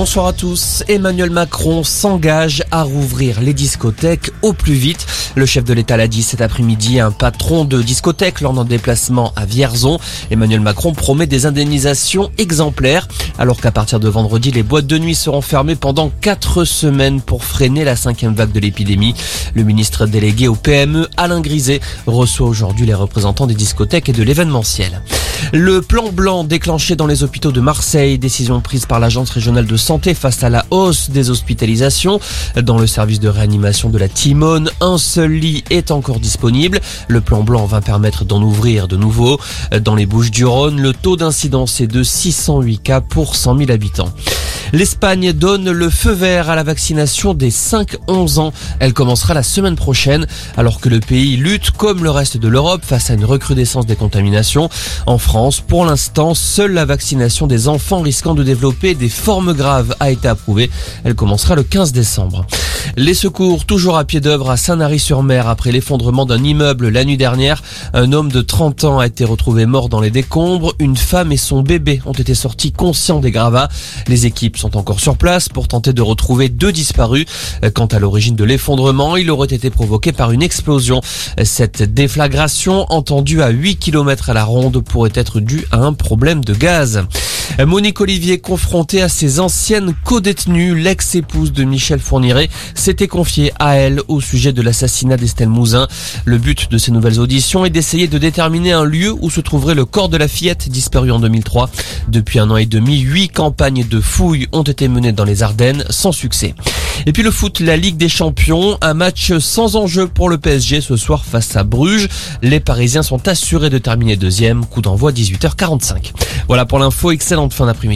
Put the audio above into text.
Bonsoir à tous. Emmanuel Macron s'engage à rouvrir les discothèques au plus vite. Le chef de l'État l'a dit cet après-midi un patron de discothèque lors d'un déplacement à Vierzon. Emmanuel Macron promet des indemnisations exemplaires alors qu'à partir de vendredi, les boîtes de nuit seront fermées pendant quatre semaines pour freiner la cinquième vague de l'épidémie. Le ministre délégué au PME, Alain Griset, reçoit aujourd'hui les représentants des discothèques et de l'événementiel. Le plan blanc déclenché dans les hôpitaux de Marseille, décision prise par l'agence régionale de santé face à la hausse des hospitalisations. Dans le service de réanimation de la Timone, un seul lit est encore disponible. Le plan blanc va permettre d'en ouvrir de nouveaux. Dans les Bouches du Rhône, le taux d'incidence est de 608 cas pour 100 000 habitants. L'Espagne donne le feu vert à la vaccination des 5-11 ans. Elle commencera la semaine prochaine alors que le pays lutte comme le reste de l'Europe face à une recrudescence des contaminations. En France, pour l'instant, seule la vaccination des enfants risquant de développer des formes graves a été approuvée. Elle commencera le 15 décembre. Les secours toujours à pied d'œuvre à Saint-Nary-sur-Mer après l'effondrement d'un immeuble la nuit dernière. Un homme de 30 ans a été retrouvé mort dans les décombres. Une femme et son bébé ont été sortis conscients des gravats. Les équipes sont encore sur place pour tenter de retrouver deux disparus. Quant à l'origine de l'effondrement, il aurait été provoqué par une explosion. Cette déflagration, entendue à 8 km à la ronde, pourrait être due à un problème de gaz. Monique Olivier, confrontée à ses anciennes co-détenues, l'ex-épouse de Michel Fourniret, s'était confiée à elle au sujet de l'assassinat d'Estelle Mouzin. Le but de ces nouvelles auditions est d'essayer de déterminer un lieu où se trouverait le corps de la fillette disparue en 2003. Depuis un an et demi, huit campagnes de fouilles ont été menées dans les Ardennes sans succès. Et puis le foot, la Ligue des Champions, un match sans enjeu pour le PSG ce soir face à Bruges. Les Parisiens sont assurés de terminer deuxième, coup d'envoi 18h45. Voilà pour l'info, excellente fin d'après-midi.